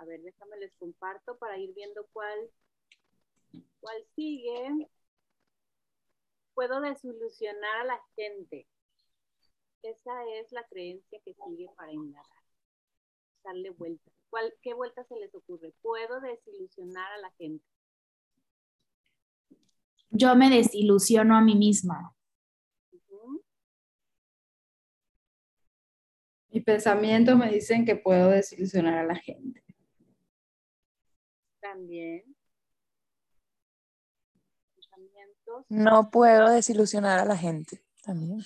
A ver, déjame les comparto para ir viendo cuál, cuál sigue. Puedo desilusionar a la gente. Esa es la creencia que sigue para indagar. Darle vuelta. ¿Cuál, ¿Qué vuelta se les ocurre? Puedo desilusionar a la gente. Yo me desilusiono a mí misma. Mis pensamientos me dicen que puedo desilusionar a la gente. También. No puedo desilusionar a la gente. También.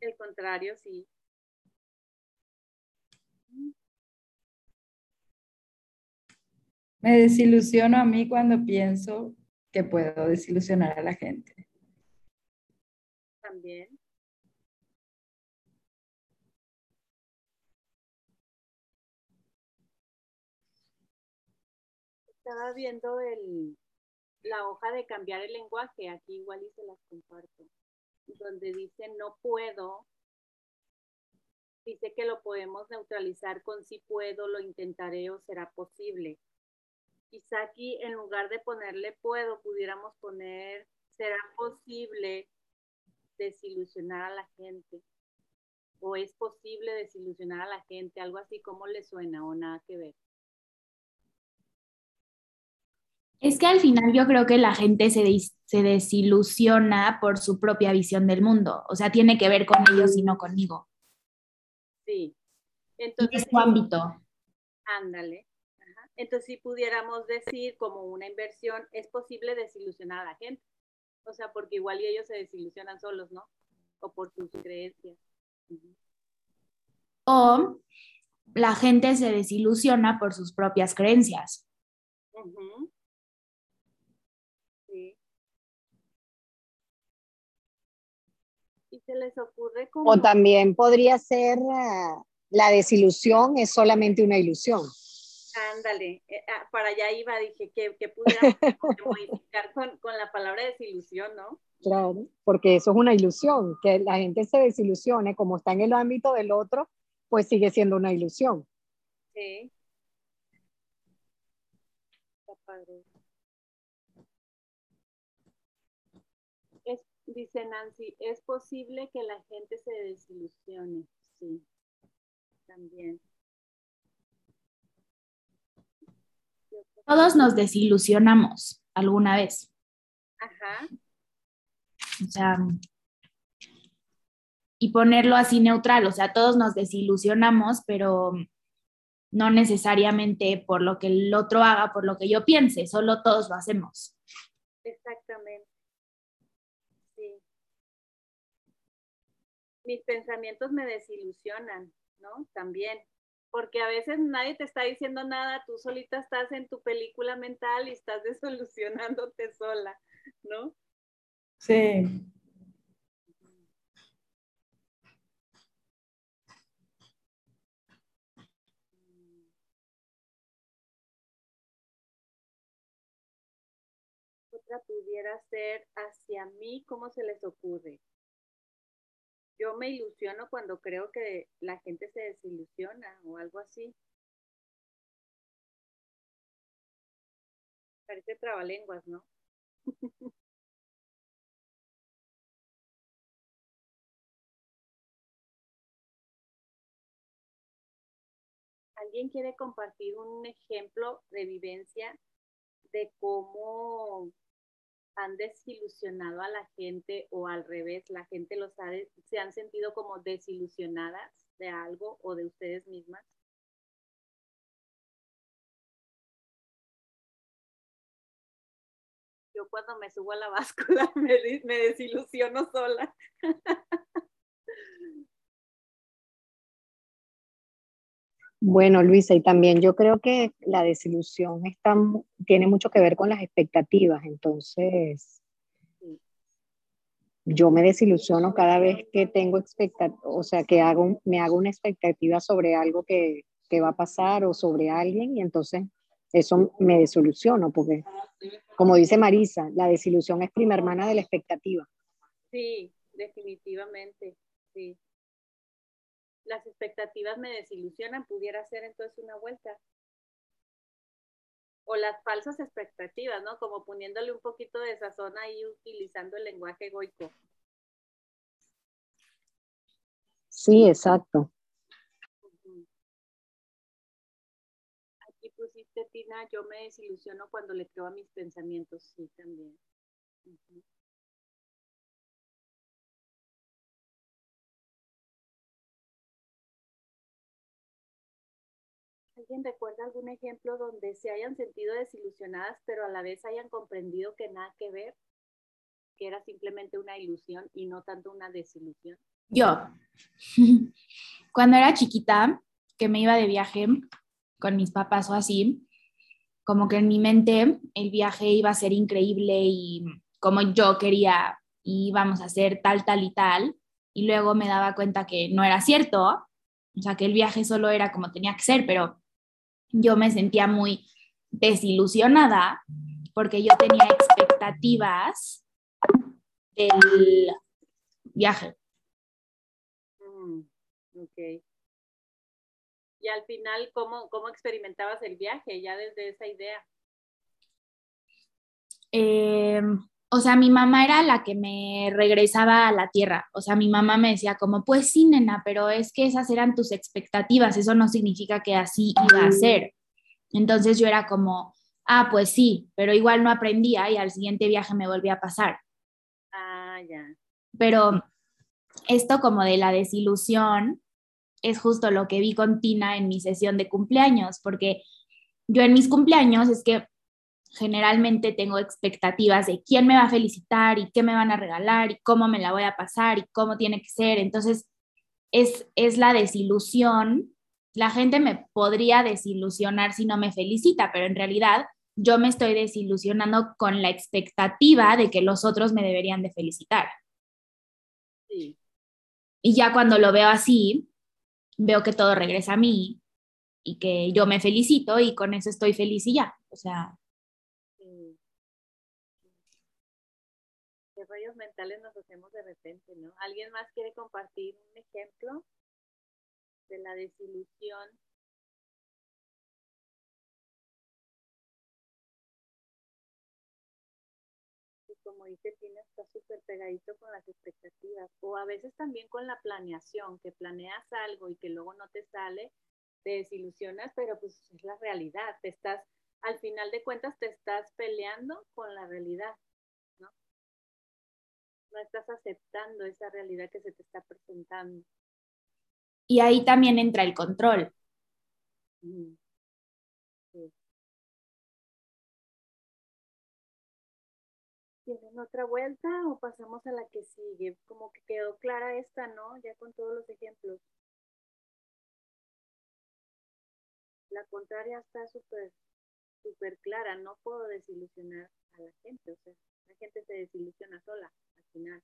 El contrario, sí. Me desilusiono a mí cuando pienso que puedo desilusionar a la gente. También. Estaba viendo el, la hoja de cambiar el lenguaje, aquí igual y se las comparto, donde dice no puedo, dice que lo podemos neutralizar con si puedo, lo intentaré o será posible. Quizá aquí en lugar de ponerle puedo, pudiéramos poner será posible desilusionar a la gente o es posible desilusionar a la gente, algo así como le suena o nada que ver. Es que al final yo creo que la gente se, se desilusiona por su propia visión del mundo. O sea, tiene que ver con ellos y no conmigo. Sí. Entonces, es su ámbito. Ándale. Entonces, si pudiéramos decir como una inversión, es posible desilusionar a la gente. O sea, porque igual y ellos se desilusionan solos, ¿no? O por sus creencias. O la gente se desilusiona por sus propias creencias. Se les ocurre O también podría ser uh, la desilusión es solamente una ilusión. Ándale, eh, ah, para allá iba, dije que, que pudiéramos modificar con, con, la palabra desilusión, ¿no? Claro, porque eso es una ilusión, que la gente se desilusione, como está en el ámbito del otro, pues sigue siendo una ilusión. Sí. Está padre. Dice Nancy, es posible que la gente se desilusione. Sí, también. Todos nos desilusionamos alguna vez. Ajá. O sea, y ponerlo así neutral, o sea, todos nos desilusionamos, pero no necesariamente por lo que el otro haga, por lo que yo piense, solo todos lo hacemos. Exactamente. Mis pensamientos me desilusionan, ¿no? También, porque a veces nadie te está diciendo nada, tú solita estás en tu película mental y estás desilusionándote sola, ¿no? Sí. Otra pudiera ser hacia mí, ¿cómo se les ocurre? Yo me ilusiono cuando creo que la gente se desilusiona o algo así. Parece trabalenguas, ¿no? ¿Alguien quiere compartir un ejemplo de vivencia de cómo han desilusionado a la gente o al revés, la gente los ha, se han sentido como desilusionadas de algo o de ustedes mismas? Yo cuando me subo a la báscula me, me desilusiono sola. Bueno, Luisa, y también yo creo que la desilusión está, tiene mucho que ver con las expectativas, entonces yo me desilusiono cada vez que tengo expectativas, o sea, que hago, me hago una expectativa sobre algo que, que va a pasar o sobre alguien y entonces eso me desilusiono, porque como dice Marisa, la desilusión es prima hermana de la expectativa. Sí, definitivamente, sí las expectativas me desilusionan, pudiera ser entonces una vuelta. o las falsas expectativas, ¿no? Como poniéndole un poquito de sazón ahí utilizando el lenguaje egoico. Sí, exacto. Aquí pusiste, Tina, yo me desilusiono cuando le creo a mis pensamientos, sí, también. ¿Alguien recuerda algún ejemplo donde se hayan sentido desilusionadas, pero a la vez hayan comprendido que nada que ver, que era simplemente una ilusión y no tanto una desilusión? Yo, cuando era chiquita, que me iba de viaje con mis papás o así, como que en mi mente el viaje iba a ser increíble y como yo quería, íbamos a hacer tal, tal y tal, y luego me daba cuenta que no era cierto, o sea, que el viaje solo era como tenía que ser, pero yo me sentía muy desilusionada porque yo tenía expectativas del viaje. Mm, ok. Y al final, ¿cómo, ¿cómo experimentabas el viaje ya desde esa idea? Eh, o sea, mi mamá era la que me regresaba a la tierra. O sea, mi mamá me decía como, pues sí, nena, pero es que esas eran tus expectativas, eso no significa que así iba a ser. Entonces yo era como, ah, pues sí, pero igual no aprendía y al siguiente viaje me volvía a pasar. Ah, ya. Pero esto como de la desilusión es justo lo que vi con Tina en mi sesión de cumpleaños, porque yo en mis cumpleaños es que generalmente tengo expectativas de quién me va a felicitar y qué me van a regalar y cómo me la voy a pasar y cómo tiene que ser. Entonces, es, es la desilusión. La gente me podría desilusionar si no me felicita, pero en realidad yo me estoy desilusionando con la expectativa de que los otros me deberían de felicitar. Sí. Y ya cuando lo veo así, veo que todo regresa a mí y que yo me felicito y con eso estoy feliz y ya. O sea, mentales nos hacemos de repente, ¿no? ¿Alguien más quiere compartir un ejemplo de la desilusión? Y como dice Tina, está súper pegadito con las expectativas. O a veces también con la planeación, que planeas algo y que luego no te sale, te desilusionas, pero pues es la realidad. Te estás, al final de cuentas, te estás peleando con la realidad no estás aceptando esa realidad que se te está presentando. Y ahí también entra el control. ¿Tienen otra vuelta o pasamos a la que sigue? Como que quedó clara esta, ¿no? Ya con todos los ejemplos. La contraria está súper, súper clara. No puedo desilusionar a la gente. O sea, la gente se desilusiona sola final.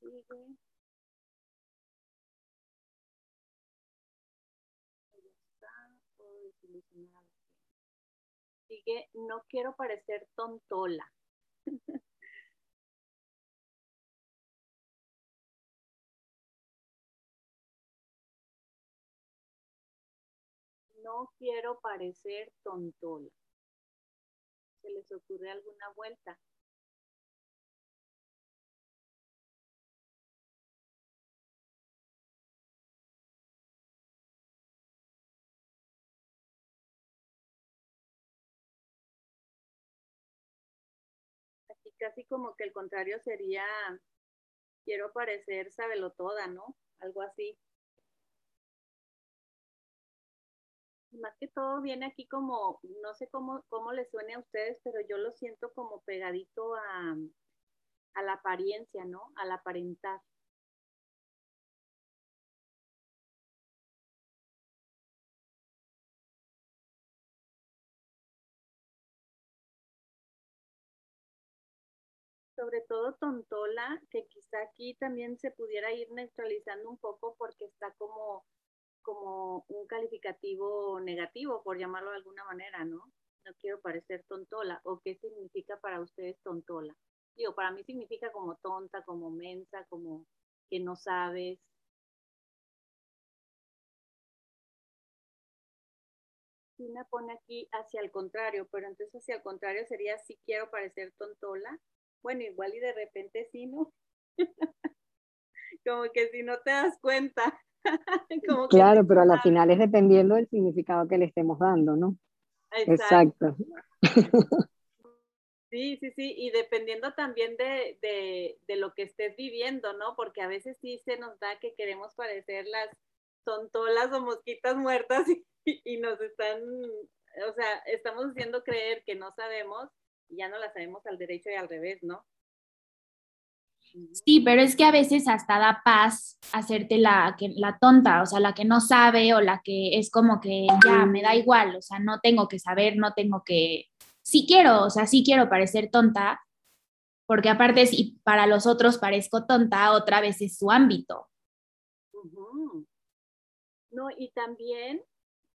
Sigue. Sigue, no quiero parecer tontola. no quiero parecer tontola se les ocurre alguna vuelta. Aquí casi como que el contrario sería, quiero parecer sabelo toda, ¿no? Algo así. Más que todo viene aquí como, no sé cómo, cómo les suene a ustedes, pero yo lo siento como pegadito a, a la apariencia, ¿no? Al aparentar. sobre todo Tontola, que quizá aquí también se pudiera ir neutralizando un poco porque está como como un calificativo negativo, por llamarlo de alguna manera, ¿no? No quiero parecer tontola. ¿O qué significa para ustedes tontola? Digo, para mí significa como tonta, como mensa, como que no sabes. Tina pone aquí hacia el contrario, pero entonces hacia el contrario sería si quiero parecer tontola. Bueno, igual y de repente sí, ¿no? Como que si no te das cuenta. claro, pero a la final es dependiendo del significado que le estemos dando, ¿no? Exacto. Sí, sí, sí, y dependiendo también de, de, de, lo que estés viviendo, ¿no? Porque a veces sí se nos da que queremos parecer las tontolas o mosquitas muertas y, y nos están, o sea, estamos haciendo creer que no sabemos y ya no la sabemos al derecho y al revés, ¿no? Sí, pero es que a veces hasta da paz hacerte la, la tonta, o sea, la que no sabe o la que es como que ya me da igual, o sea, no tengo que saber, no tengo que, sí quiero, o sea, sí quiero parecer tonta, porque aparte si para los otros parezco tonta, otra vez es su ámbito. No, y también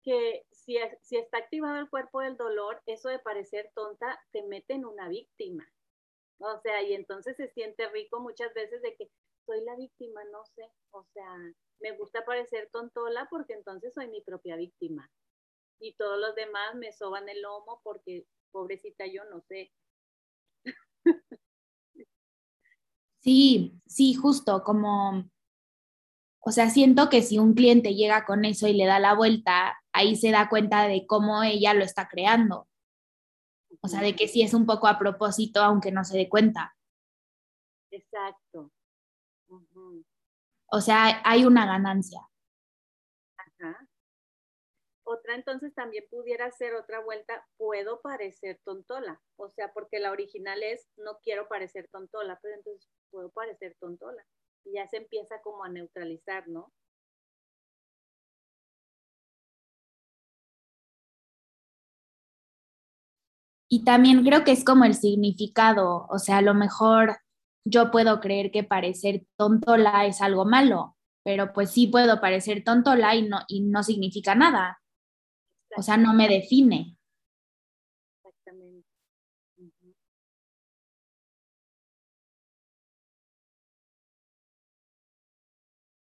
que si, si está activado el cuerpo del dolor, eso de parecer tonta te mete en una víctima. O sea, y entonces se siente rico muchas veces de que soy la víctima, no sé. O sea, me gusta parecer tontola porque entonces soy mi propia víctima. Y todos los demás me soban el lomo porque, pobrecita, yo no sé. Sí, sí, justo como, o sea, siento que si un cliente llega con eso y le da la vuelta, ahí se da cuenta de cómo ella lo está creando. O sea, de que sí es un poco a propósito, aunque no se dé cuenta. Exacto. O sea, hay una ganancia. Ajá. Otra entonces también pudiera ser otra vuelta, puedo parecer tontola. O sea, porque la original es no quiero parecer tontola, pero entonces puedo parecer tontola. Y ya se empieza como a neutralizar, ¿no? Y también creo que es como el significado, o sea, a lo mejor yo puedo creer que parecer tontola es algo malo, pero pues sí puedo parecer tontola y no, y no significa nada. O sea, no me define. Exactamente.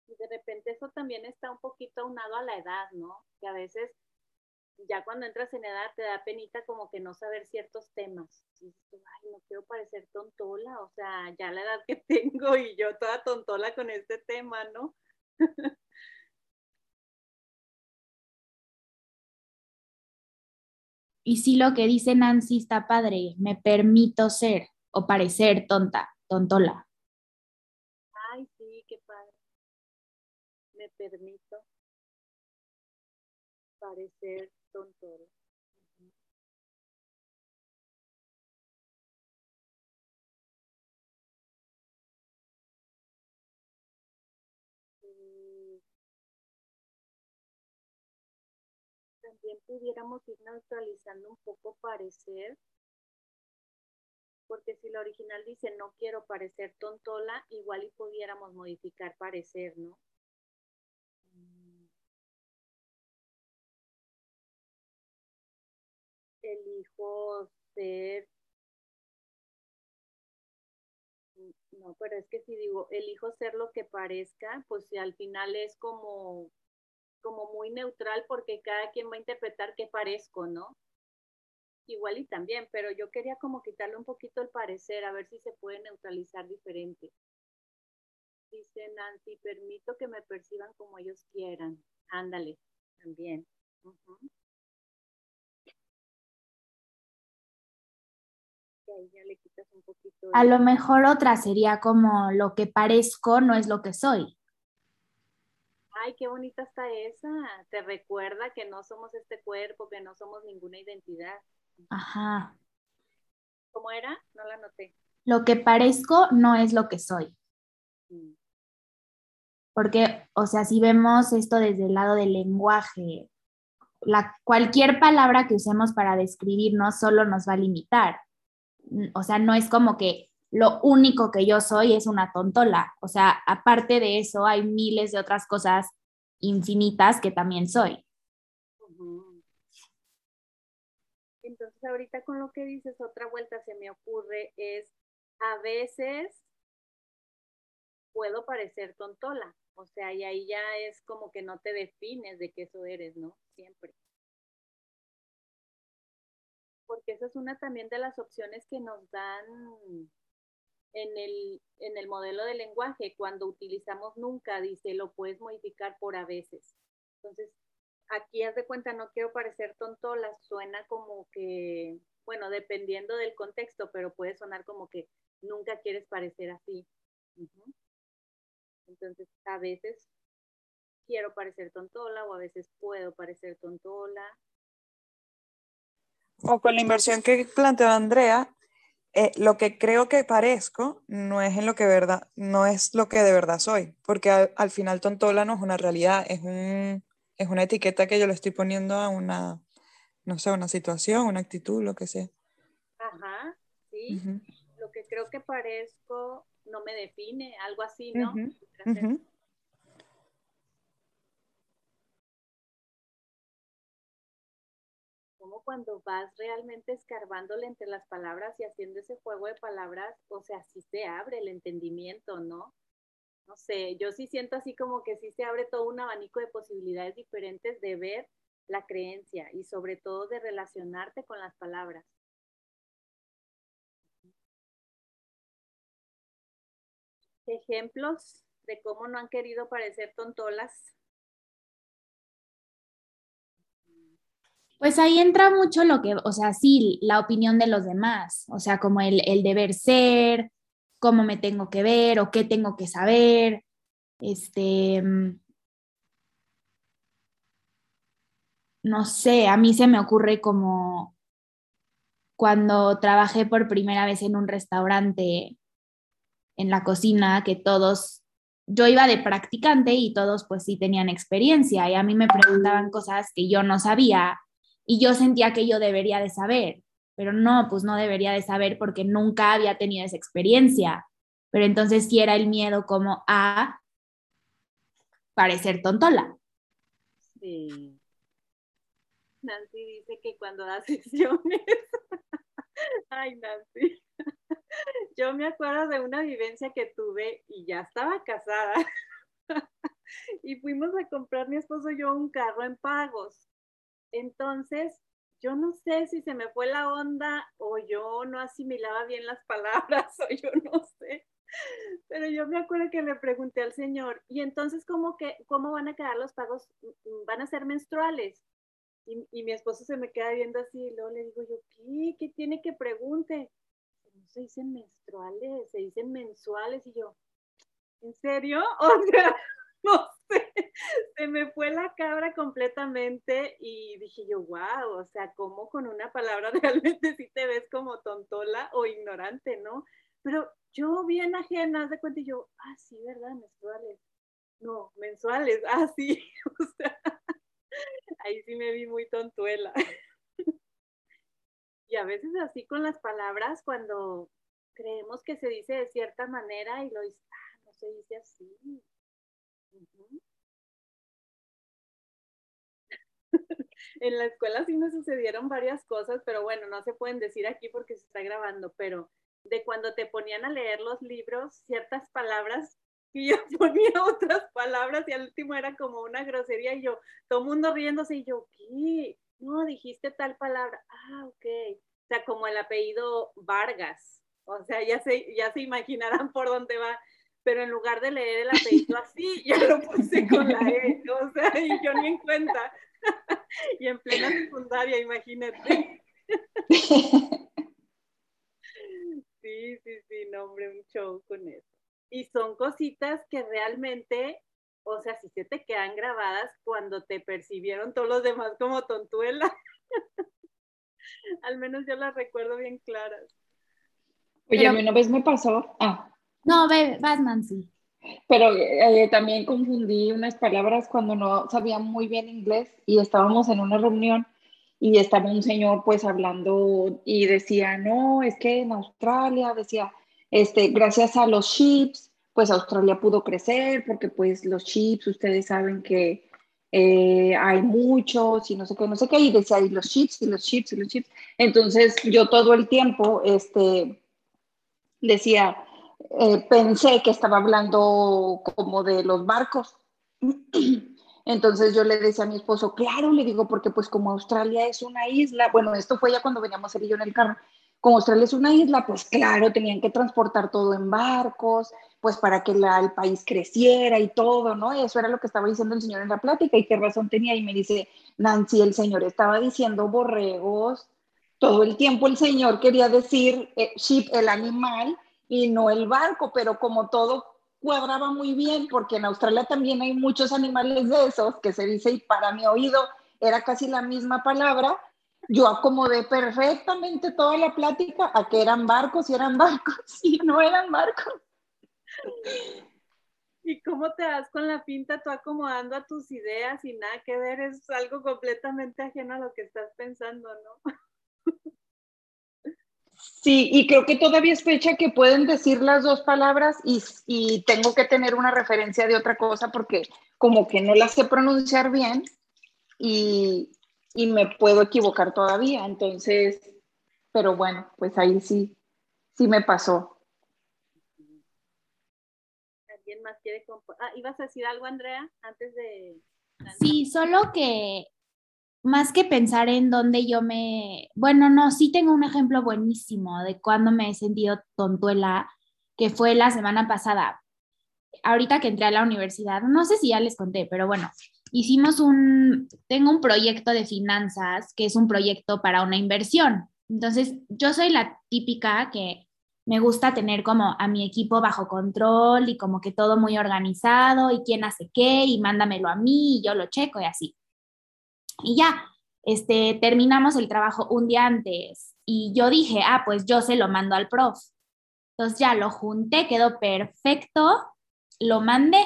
Y de repente eso también está un poquito aunado a la edad, ¿no? Que a veces ya cuando entras en edad te da penita como que no saber ciertos temas. Y dices, ay, no quiero parecer tontola, o sea, ya la edad que tengo y yo toda tontola con este tema, ¿no? y sí lo que dice Nancy está padre, me permito ser o parecer tonta, tontola. Ay, sí, qué padre. Me permito parecer también pudiéramos ir neutralizando un poco parecer, porque si la original dice no quiero parecer tontola, igual y pudiéramos modificar parecer, ¿no? Elijo ser, no, pero es que si digo, elijo ser lo que parezca, pues al final es como, como muy neutral porque cada quien va a interpretar qué parezco, ¿no? Igual y también, pero yo quería como quitarle un poquito el parecer, a ver si se puede neutralizar diferente. Dice Nancy, permito que me perciban como ellos quieran. Ándale, también. A lo mejor otra sería como lo que parezco no es lo que soy. Ay, qué bonita está esa. Te recuerda que no somos este cuerpo, que no somos ninguna identidad. Ajá. ¿Cómo era? No la noté. Lo que parezco no es lo que soy. Mm. Porque, o sea, si vemos esto desde el lado del lenguaje, la, cualquier palabra que usemos para describirnos solo nos va a limitar o sea, no es como que lo único que yo soy es una tontola. O sea, aparte de eso, hay miles de otras cosas infinitas que también soy. Entonces, ahorita con lo que dices, otra vuelta se me ocurre es, a veces puedo parecer tontola. O sea, y ahí ya es como que no te defines de que eso eres, ¿no? Siempre. Porque esa es una también de las opciones que nos dan en el, en el modelo de lenguaje. Cuando utilizamos nunca, dice, lo puedes modificar por a veces. Entonces, aquí haz de cuenta, no quiero parecer tontola, suena como que, bueno, dependiendo del contexto, pero puede sonar como que nunca quieres parecer así. Entonces, a veces quiero parecer tontola o a veces puedo parecer tontola. O con la inversión que planteó Andrea, eh, lo que creo que parezco no es en lo que verdad, no es lo que de verdad soy, porque al, final tontola no es una realidad, es, un, es una etiqueta que yo le estoy poniendo a una, no sé, una situación, una actitud, lo que sea. Ajá, sí. Lo que creo que parezco no me define, algo así, ¿no? como cuando vas realmente escarbándole entre las palabras y haciendo ese juego de palabras, o sea, sí se abre el entendimiento, ¿no? No sé, yo sí siento así como que sí se abre todo un abanico de posibilidades diferentes de ver la creencia y sobre todo de relacionarte con las palabras. Ejemplos de cómo no han querido parecer tontolas Pues ahí entra mucho lo que, o sea, sí, la opinión de los demás, o sea, como el, deber ser, cómo me tengo que ver o qué tengo que saber. Este, mm, no sé, a mí se me ocurre como cuando trabajé por primera vez en un restaurante en la cocina, que todos, yo iba de practicante y todos pues sí tenían experiencia y a mí me preguntaban cosas que yo no sabía y yo sentía que yo debería de saber, pero no, pues no debería de saber porque nunca había tenido esa experiencia. Pero entonces sí era el miedo como a parecer tontola. Sí. Nancy dice que cuando da sesiones, ay Nancy, yo me acuerdo de una vivencia que tuve y ya estaba casada y fuimos a comprar mi esposo y yo un carro en pagos entonces, yo no sé si se me fue la onda o yo no asimilaba bien las palabras o yo no sé. Pero yo me acuerdo que le pregunté al Señor, y entonces, ¿cómo, que, cómo van a quedar los pagos? ¿Van a ser menstruales? Y, mi esposo se me queda viendo así, y luego le digo yo, ¿qué? ¿Qué tiene que pregunte? No se dicen menstruales, se dicen mensuales, y yo, ¿en serio? O sea, se me fue la cabra completamente y dije yo, wow, o sea, como con una palabra realmente si te ves como tontola o ignorante, ¿no? Pero yo bien ajena, de cuenta y yo, ah, sí, ¿verdad? Mensuales. No, mensuales, ah, sí, o sea, ahí sí me vi muy tontuela. Y a veces así con las palabras, cuando creemos que se dice de cierta manera y lo dice, ah, no se dice así, en la escuela sí me sucedieron varias cosas, pero bueno, no se pueden decir aquí porque se está grabando, pero de cuando te ponían a leer los libros, ciertas palabras y yo ponía otras palabras y al último era como una grosería y yo, todo mundo riéndose y yo, ¿qué? No, dijiste tal palabra. Ah, ok. O sea, como el apellido Vargas. O sea, ya se, ya se imaginarán por dónde va pero en lugar de leer el apellido así, ya lo puse con la E, o sea, y yo ni en cuenta. y en plena secundaria, imagínate. sí, sí, sí, no, hombre, un show con eso. Y son cositas que realmente, o sea, si se te quedan grabadas cuando te percibieron todos los demás como tontuela. Al menos yo las recuerdo bien claras. Oye, a mí una vez me pasó, ah, no, vas Nancy. Pero eh, también confundí unas palabras cuando no sabía muy bien inglés y estábamos en una reunión y estaba un señor pues hablando y decía, no, es que en Australia, decía, este, gracias a los chips, pues Australia pudo crecer porque pues los chips, ustedes saben que eh, hay muchos y no sé qué, no sé qué, y decía, y los chips, y los chips, y los chips. Entonces yo todo el tiempo, este, decía, eh, pensé que estaba hablando como de los barcos. Entonces yo le decía a mi esposo, claro, le digo, porque pues como Australia es una isla, bueno, esto fue ya cuando veníamos él y yo en el carro, como Australia es una isla, pues claro, tenían que transportar todo en barcos, pues para que el país creciera y todo, ¿no? Eso era lo que estaba diciendo el señor en la plática y qué razón tenía. Y me dice, Nancy, el señor estaba diciendo borregos, todo el tiempo el señor quería decir eh, el animal, y no el barco, pero como todo cuadraba muy bien, porque en Australia también hay muchos animales de esos que se dice, y para mi oído era casi la misma palabra, yo acomodé perfectamente toda la plática a que eran barcos y eran barcos y no eran barcos. ¿Y cómo te das con la pinta tú acomodando a tus ideas y nada que ver? Es algo completamente ajeno a lo que estás pensando, ¿no? Sí, y creo que todavía es fecha que pueden decir las dos palabras y, y, tengo que tener una referencia de otra cosa porque como que no la sé pronunciar bien y, y me puedo equivocar todavía. Entonces, pero bueno, pues ahí sí, sí me pasó. ¿Alguien más quiere ah, ¿Ibas a decir algo, Andrea, antes de... Sí, solo que más que pensar en dónde yo me, bueno, no, sí tengo un ejemplo buenísimo de cuando me he sentido tontuela, que fue la semana pasada. Ahorita que entré a la universidad, no sé si ya les conté, pero bueno, hicimos un, tengo un proyecto de finanzas que es un proyecto para una inversión. Entonces, yo soy la típica que me gusta tener como a mi equipo bajo control y como que todo muy organizado y quién hace qué y mándamelo a mí y yo lo checo y así. Y ya, este, terminamos el trabajo un día antes y yo dije, ah, pues yo se lo mando al prof. Entonces ya lo junté, quedó perfecto, lo mandé.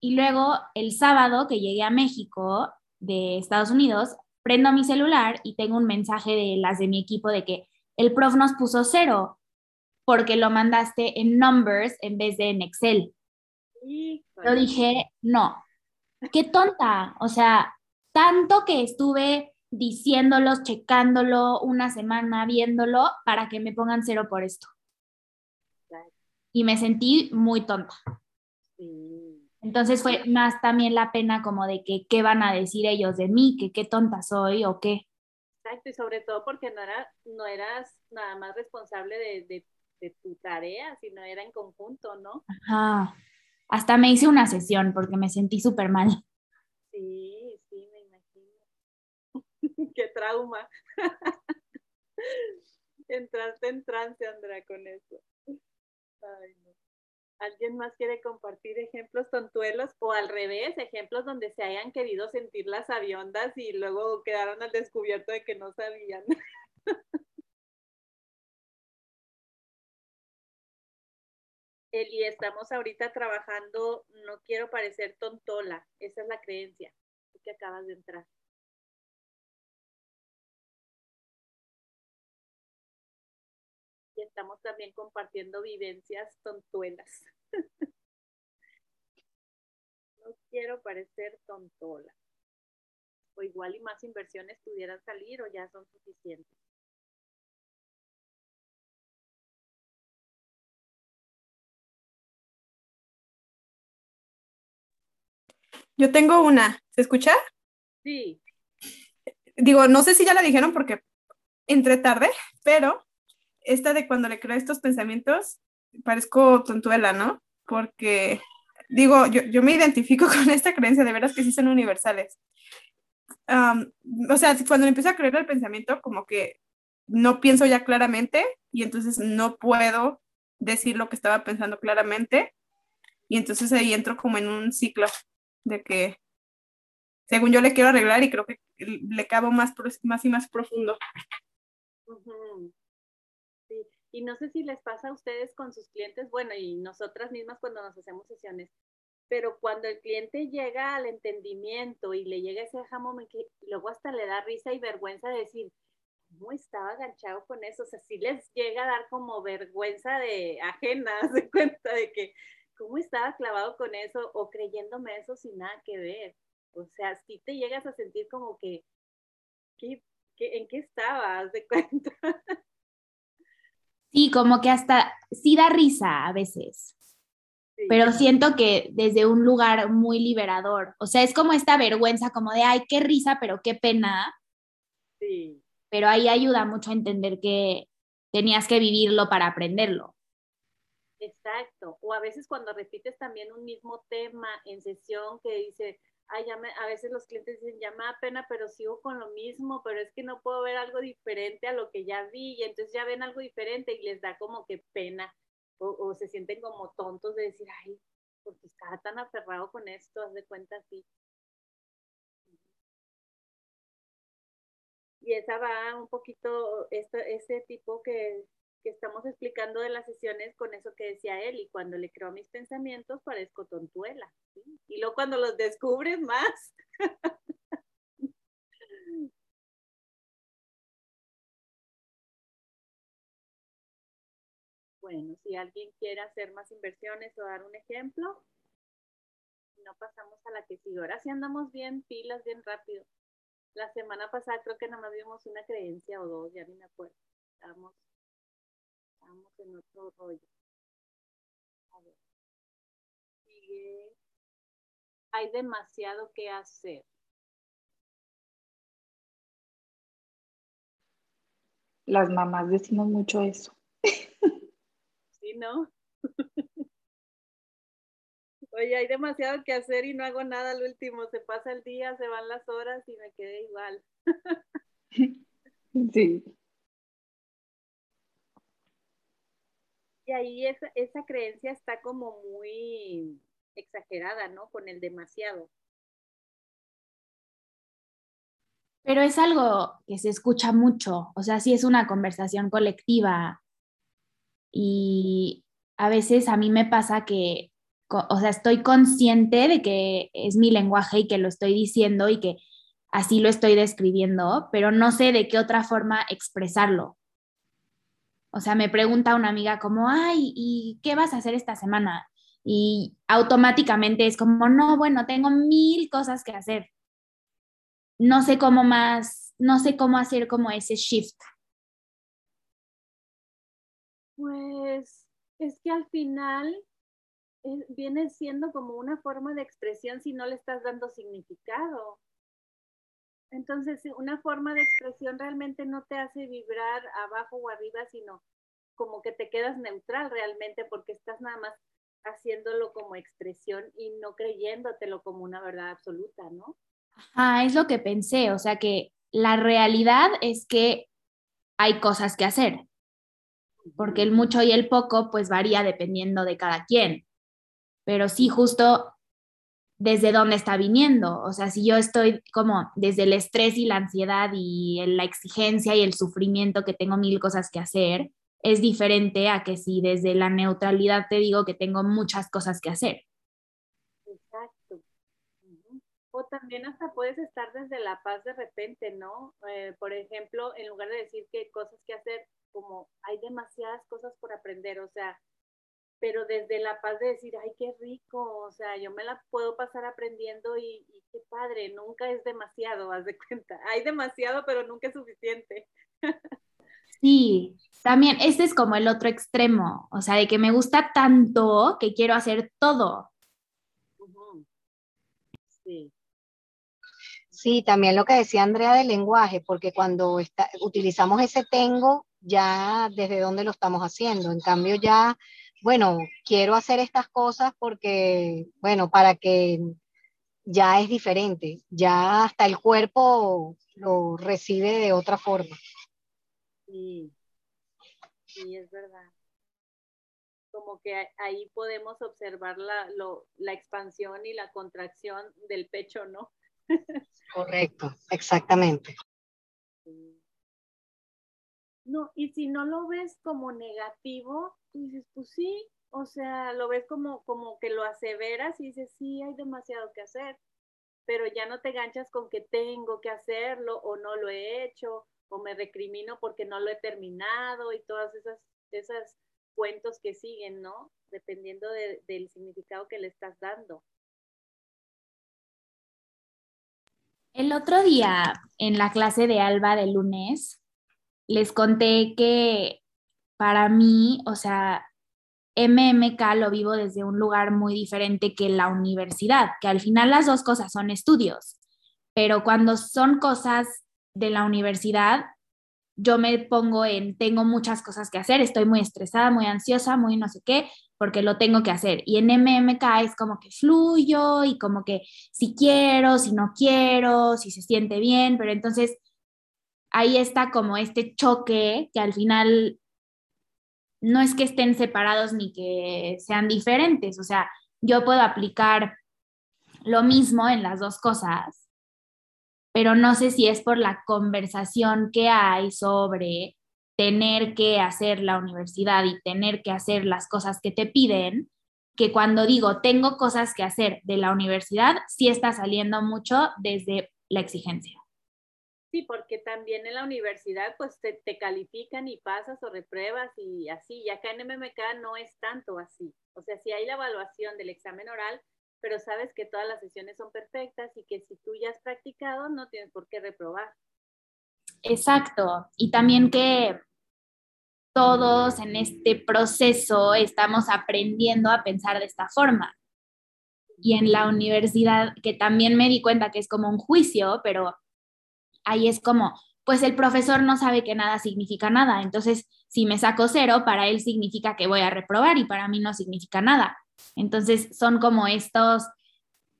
Y luego el sábado que llegué a México de Estados Unidos, prendo mi celular y tengo un mensaje de las de mi equipo de que el prof nos puso cero porque lo mandaste en numbers en vez de en Excel. Yo dije, no, qué tonta. O sea, tanto que estuve diciéndolo, checándolo una semana, viéndolo, para que me pongan cero por esto. Y me sentí muy tonta. Entonces fue más también la pena como de que qué van a decir ellos de mí, que qué tonta soy o qué. Exacto, y sobre todo porque no, era, no eras nada más responsable de, de tu tarea, sino era en conjunto, ¿no? Ajá. Hasta me hice una sesión porque me sentí súper mal. Sí, qué trauma. Entraste en trance, Andrea, con eso. ¿Alguien más quiere compartir ejemplos tontuelos o al revés, ejemplos donde se hayan querido sentir las aviondas y luego quedaron al descubierto de que no sabían? Eli, estamos ahorita trabajando, no quiero parecer tontola, esa es la creencia que acabas de entrar. Y estamos también compartiendo vivencias tontuelas. no quiero parecer tontola. O igual y más inversiones pudieran salir o ya son suficientes. Yo tengo una. ¿Se escucha? Sí. Digo, no sé si ya la dijeron porque entré tarde, pero esta de cuando le creo estos pensamientos, parezco tontuela, ¿no? Porque, digo, yo, yo me identifico con esta creencia, de veras que sí son universales. o sea, cuando empiezo a creer el pensamiento, como que no pienso ya claramente y entonces no puedo decir lo que estaba pensando claramente y entonces ahí entro como en un ciclo de que según yo le quiero arreglar y creo que le cabo más, más y más profundo. Y no sé si les pasa a ustedes con sus clientes, bueno, y nosotras mismas cuando nos hacemos sesiones, pero cuando el cliente llega al entendimiento y le llega ese aha que luego hasta le da risa y vergüenza de decir, ¿cómo estaba aganchado con eso? O sea, sí les llega a dar como vergüenza de ajena, de cuenta de que, ¿cómo estaba clavado con eso? O creyéndome eso sin nada que ver. O sea, si te llegas a sentir como que, ¿qué, en qué estabas? De cuenta. Sí, como que hasta sí da risa a veces. pero siento que desde un lugar muy liberador. O sea, es como esta vergüenza, como de, ay, qué risa, pero qué pena. Sí. Pero ahí ayuda mucho a entender que tenías que vivirlo para aprenderlo. Exacto. O a veces cuando repites también un mismo tema en sesión que dice, ay, ya a veces los clientes dicen, ya me da pena, pero sigo con lo mismo, pero es que no puedo ver algo diferente a lo que ya vi, y entonces ya ven algo diferente y les da como que pena, o, se sienten como tontos de decir, ay, porque estaba tan aferrado con esto, haz de cuenta así. Y esa va un poquito, esto, ese tipo que que estamos explicando de las sesiones con eso que decía él, y cuando le creo mis pensamientos parezco tontuela, y luego cuando los descubres más. bueno, si alguien quiere hacer más inversiones o dar un ejemplo, no pasamos a la que sigue. Ahora sí andamos bien pilas, bien rápido. La semana pasada creo que nada más vimos una creencia o dos, ya ni me acuerdo. Estábamos estamos en otro rollo. A ver. Sigue. Hay demasiado que hacer. Las mamás decimos mucho eso. Sí, ¿no? Oye, hay demasiado que hacer y no hago nada al último. Se pasa el día, se van las horas y me quedé igual. Sí. Y ahí esa, esa creencia está como muy exagerada, ¿no? Con el demasiado. Pero es algo que se escucha mucho, o sea, sí es una conversación colectiva y a veces a mí me pasa que, o sea, estoy consciente de que es mi lenguaje y que lo estoy diciendo y que así lo estoy describiendo, pero no sé de qué otra forma expresarlo. O sea, me pregunta una amiga como, ay, ¿y qué vas a hacer esta semana? Y automáticamente es como, no, bueno, tengo mil cosas que hacer. No sé cómo más, no sé cómo hacer como ese shift. Pues es que al final eh, viene siendo como una forma de expresión si no le estás dando significado. Entonces, una forma de expresión realmente no te hace vibrar abajo o arriba, sino como que te quedas neutral realmente porque estás nada más haciéndolo como expresión y no creyéndotelo como una verdad absoluta, ¿no? Ah, es lo que pensé, o sea que la realidad es que hay cosas que hacer, porque el mucho y el poco pues varía dependiendo de cada quien, pero sí justo desde dónde está viniendo. O sea, si yo estoy como desde el estrés y la ansiedad y la exigencia y el sufrimiento que tengo mil cosas que hacer, es diferente a que si desde la neutralidad te digo que tengo muchas cosas que hacer. Exacto. O también hasta puedes estar desde la paz de repente, ¿no? Eh, por ejemplo, en lugar de decir que hay cosas que hacer, como hay demasiadas cosas por aprender, o sea, pero desde la paz de decir, ay, qué rico, o sea, yo me la puedo pasar aprendiendo y, qué padre, nunca es demasiado, haz de cuenta. Hay demasiado, pero nunca es suficiente. Sí, también este es como el otro extremo, o sea, de que me gusta tanto que quiero hacer todo. Sí. Sí, también lo que decía Andrea del lenguaje, porque cuando utilizamos ese tengo, ya desde dónde lo estamos haciendo. En cambio, ya bueno, quiero hacer estas cosas porque, bueno, para que ya es diferente, ya hasta el cuerpo lo recibe de otra forma. Sí, sí, es verdad. Como que ahí podemos observar la, la expansión y la contracción del pecho, ¿no? Correcto, exactamente. No, y si no lo ves como negativo, tú dices, pues sí, o sea, lo ves como, como que lo aseveras y dices, sí, hay demasiado que hacer, pero ya no te ganchas con que tengo que hacerlo o no lo he hecho o me recrimino porque no lo he terminado y todas esas, esas cuentos que siguen, ¿no? Dependiendo del significado que le estás dando. El otro día, en la clase de Alba de lunes, les conté que para mí, o sea, MMK lo vivo desde un lugar muy diferente que la universidad, que al final las dos cosas son estudios, pero cuando son cosas de la universidad, yo me pongo en, tengo muchas cosas que hacer, estoy muy estresada, muy ansiosa, muy no sé qué, porque lo tengo que hacer. Y en MMK es como que fluyo y como que si quiero, si no quiero, si se siente bien, pero entonces ahí está como este choque que al final no es que estén separados ni que sean diferentes, o sea, yo puedo aplicar lo mismo en las dos cosas, pero no sé si es por la conversación que hay sobre tener que hacer la universidad y tener que hacer las cosas que te piden, que cuando digo tengo cosas que hacer de la universidad, sí está saliendo mucho desde la exigencia. Sí, porque también en la universidad pues te, te, califican y pasas o repruebas y así, y acá en MMK no es tanto así. O sea, sí hay la evaluación del examen oral, pero sabes que todas las sesiones son perfectas y que si tú ya has practicado no tienes por qué reprobar. Exacto, y también que todos en este proceso estamos aprendiendo a pensar de esta forma. Y en la universidad, que también me di cuenta que es como un juicio, pero ahí es como, pues el profesor no sabe que nada significa nada, entonces si me saco cero, para él significa que voy a reprobar y para mí no significa nada. Entonces son como estos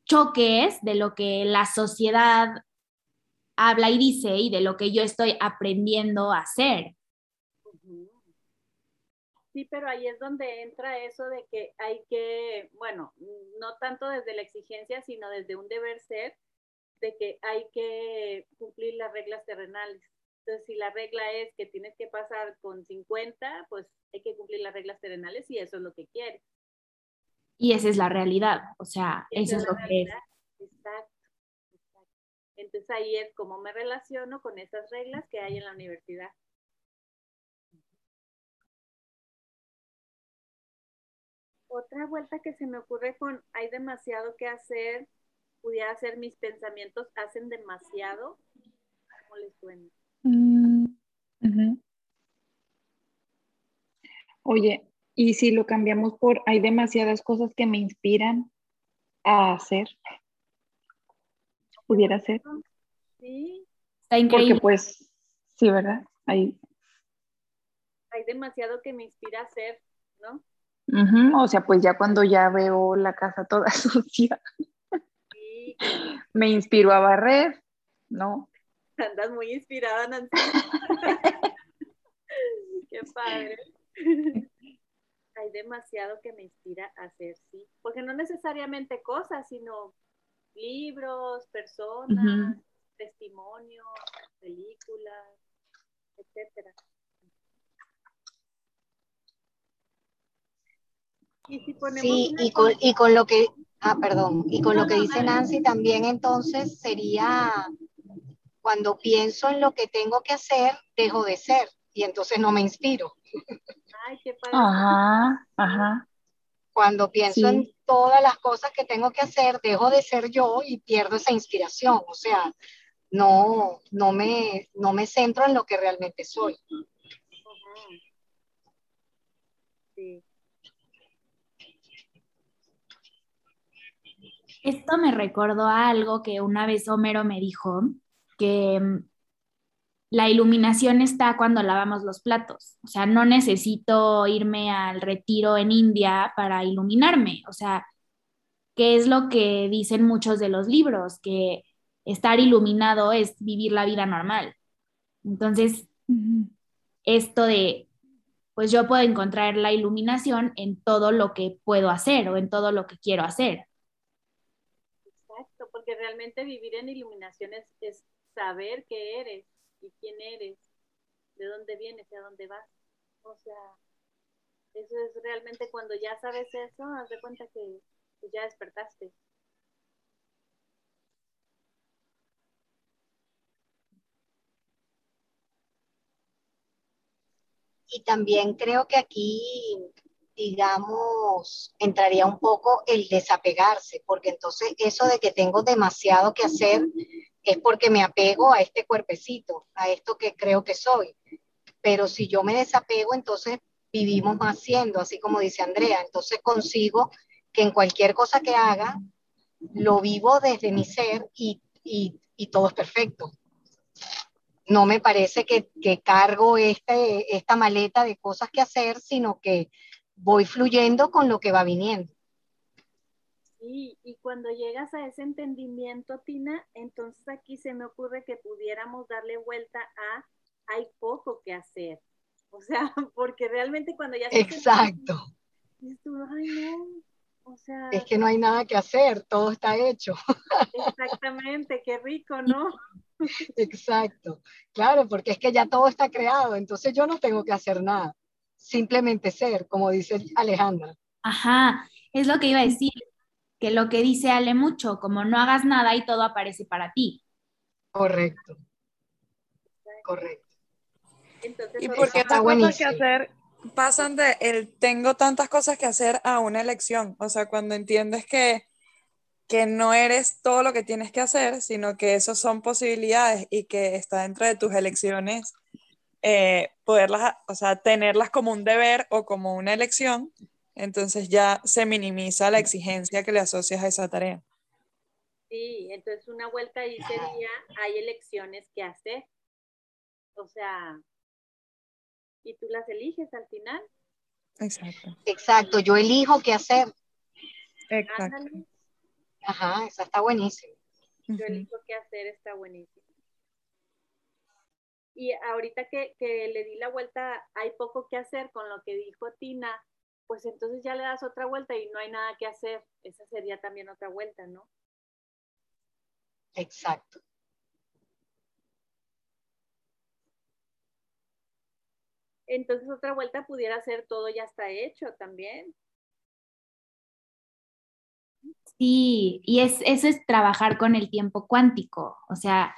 choques de lo que la sociedad habla y dice y de lo que yo estoy aprendiendo a hacer. Sí, pero ahí es donde entra eso de que hay que, bueno, no tanto desde la exigencia, sino desde un deber ser, de que hay que cumplir las reglas terrenales. Entonces, si la regla es que tienes que pasar con 50, pues hay que cumplir las reglas terrenales y eso es lo que quieres. Y esa es la realidad, o sea, eso es, lo que es. Exacto, exacto. Entonces ahí es cómo me relaciono con esas reglas que hay en la universidad. Otra vuelta que se me ocurre con hay demasiado que hacer, pudiera ser mis pensamientos hacen demasiado. ¿Cómo les suena? Mm, Oye, y si lo cambiamos por hay demasiadas cosas que me inspiran a hacer, pudiera ser. Sí. Está increíble. Porque pues, sí, ¿verdad? Hay, hay demasiado que me inspira a hacer, ¿no? o sea, pues ya cuando ya veo la casa toda sucia, me inspiro a barrer, ¿no? Andas muy inspirada, Nancy. Qué padre. Hay demasiado que me inspira a hacer, sí. Porque no necesariamente cosas, sino libros, personas, testimonios, películas, etcétera. sí, y con, y con lo que, ah, perdón, y con lo que dice Nancy también entonces sería cuando pienso en lo que tengo que hacer, dejo de ser y entonces no me inspiro. Ay, qué padre. Ajá, ajá. Cuando pienso en todas las cosas que tengo que hacer, dejo de ser yo y pierdo esa inspiración. O sea, no, no, me, no me centro en lo que realmente soy. Sí. Esto me recordó a algo que una vez Homero me dijo, que mm, la iluminación está cuando lavamos los platos. O sea, no necesito irme al retiro en India para iluminarme. O sea, ¿qué es lo que dicen muchos de los libros? Que estar iluminado es vivir la vida normal. Entonces, esto de, pues yo puedo encontrar la iluminación en todo lo que puedo hacer o en todo lo que quiero hacer realmente vivir en iluminación es, saber qué eres y quién eres, de dónde vienes y a dónde vas. O sea, eso es realmente cuando ya sabes eso, haz de cuenta que ya despertaste. Y también creo que aquí digamos, entraría un poco el desapegarse, porque entonces eso de que tengo demasiado que hacer es porque me apego a este cuerpecito, a esto que creo que soy. Pero si yo me desapego, entonces vivimos más siendo, así como dice Andrea. Entonces consigo que en cualquier cosa que haga, lo vivo desde mi ser y, y, y todo es perfecto. No me parece que, que cargo este, esta maleta de cosas que hacer, sino que voy fluyendo con lo que va viniendo. Sí, y cuando llegas a ese entendimiento, Tina, entonces aquí se me ocurre que pudiéramos darle vuelta a hay poco que hacer. O sea, porque realmente cuando ya... Exacto. ay, no. O sea, es que no hay nada que hacer, todo está hecho. Exactamente, qué rico, ¿no? Exacto, claro, porque es que ya todo está creado, entonces yo no tengo que hacer nada, simplemente ser, como dice Alejandra. Ajá, es lo que iba a decir, que lo que dice Ale mucho, como no hagas nada y todo aparece para ti. Correcto, correcto. y porque estas cosas que hacer pasan de el tengo tantas cosas que hacer a una elección, o sea, cuando entiendes que que no eres todo lo que tienes que hacer, sino que esos son posibilidades y que está dentro de tus elecciones eh, poderlas, o sea, tenerlas como un deber o como una elección, entonces ya se minimiza la exigencia que le asocias a esa tarea. Sí, entonces una vuelta ahí sería, hay elecciones que hacer. O sea, y tú las eliges al final. Exacto. Exacto, yo elijo qué hacer. Exacto. Ajá, esa está buenísima. Yo elijo qué hacer, está buenísimo. Y ahorita que, que, le di la vuelta, hay poco que hacer con lo que dijo Tina, pues entonces ya le das otra vuelta y no hay nada que hacer. Esa sería también otra vuelta, ¿no? Exacto. Entonces otra vuelta pudiera ser todo ya está hecho también. Sí, y es, eso es trabajar con el tiempo cuántico. O sea,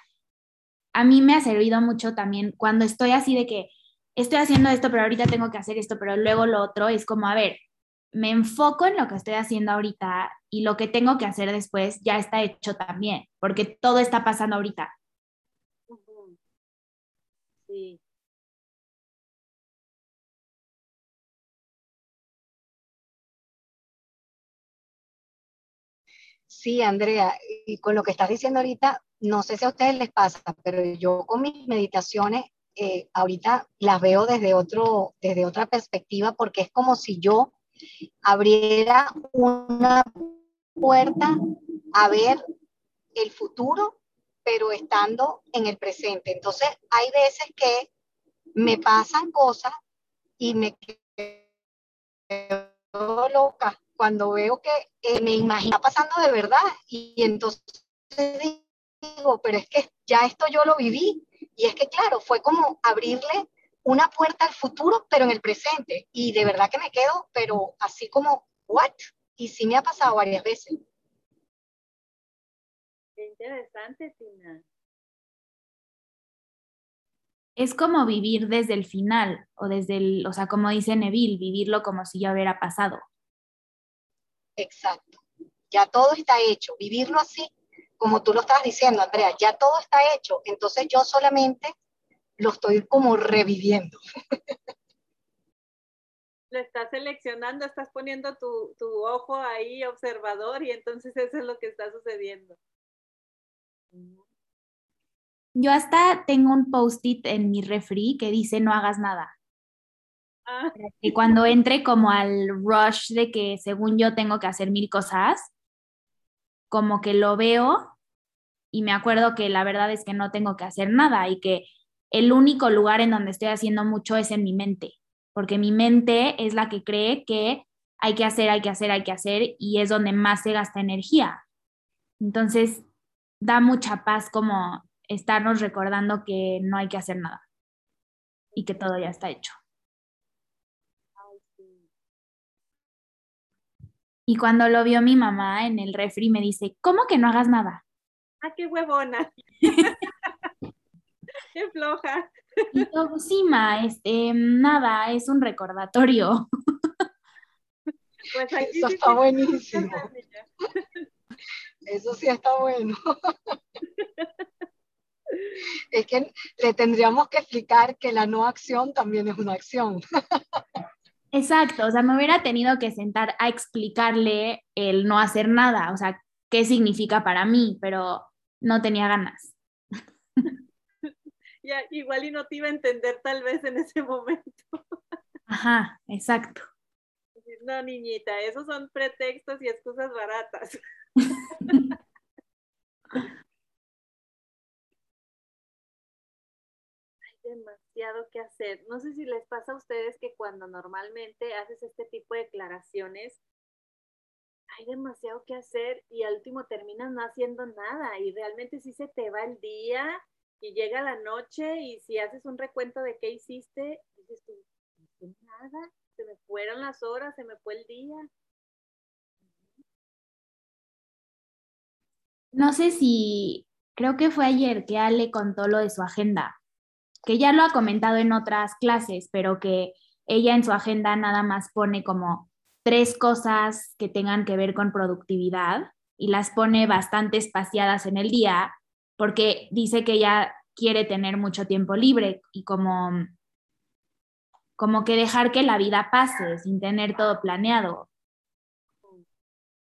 a mí me ha servido mucho también cuando estoy así de que estoy haciendo esto, pero ahorita tengo que hacer esto, pero luego lo otro, es como, a ver, me enfoco en lo que estoy haciendo ahorita y lo que tengo que hacer después ya está hecho también, porque todo está pasando ahorita. Sí. Sí, Andrea, y con lo que estás diciendo ahorita, no sé si a ustedes les pasa, pero yo con mis meditaciones eh, ahorita las veo desde, otro, desde otra perspectiva porque es como si yo abriera una puerta a ver el futuro, pero estando en el presente. Entonces, hay veces que me pasan cosas y me quedo loca cuando veo que eh, me imagino pasando de verdad y, entonces digo, pero es que ya esto yo lo viví y es que claro, fue como abrirle una puerta al futuro, pero en el presente y de verdad que me quedo, pero así como, ¿what? Y sí me ha pasado varias veces. Qué interesante, Tina. Es como vivir desde el final, o desde el, o sea, como dice Neville, vivirlo como si ya hubiera pasado. Exacto. Ya todo está hecho. Vivirlo así, como tú lo estabas diciendo, Andrea, ya todo está hecho. Entonces yo solamente lo estoy como reviviendo. Lo estás seleccionando, estás poniendo tu, tu ojo ahí observador y entonces eso es lo que está sucediendo. Yo hasta tengo un post-it en mi refri que dice no hagas nada. Y cuando entre como al rush de que según yo tengo que hacer mil cosas, como que lo veo y me acuerdo que la verdad es que no tengo que hacer nada y que el único lugar en donde estoy haciendo mucho es en mi mente, porque mi mente es la que cree que hay que hacer, hay que hacer, hay que hacer y es donde más se gasta energía. Entonces, da mucha paz como estarnos recordando que no hay que hacer nada y que todo ya está hecho. Y cuando lo vio mi mamá en el refri, me dice, ¿cómo que no hagas nada? Ah, qué huevona. qué floja. Y yo, sí, ma, este, nada, es un recordatorio. Pues Eso está buenísimo. Eso sí está bueno. Es que le tendríamos que explicar que la no acción también es una acción. Exacto, o sea, me hubiera tenido que sentar a explicarle el no hacer nada, o sea, qué significa para mí, pero no tenía ganas. Ya, igual y no te iba a entender tal vez en ese momento. Ajá, exacto. No, niñita, esos son pretextos y excusas baratas. Hay demasiado que hacer. No sé si les pasa a ustedes que cuando normalmente haces este tipo de declaraciones, hay demasiado que hacer y al último terminas no haciendo nada y realmente sí se te va el día y llega la noche y si haces un recuento de qué hiciste, dices tú, no nada, se me fueron las horas, se me fue el día. No sé si, creo que fue ayer que Ale contó lo de su agenda, que ya lo ha comentado en otras clases, pero que ella en su agenda nada más pone como tres cosas que tengan que ver con productividad y las pone bastante espaciadas en el día porque dice que ella quiere tener mucho tiempo libre y como, como que dejar que la vida pase sin tener todo planeado.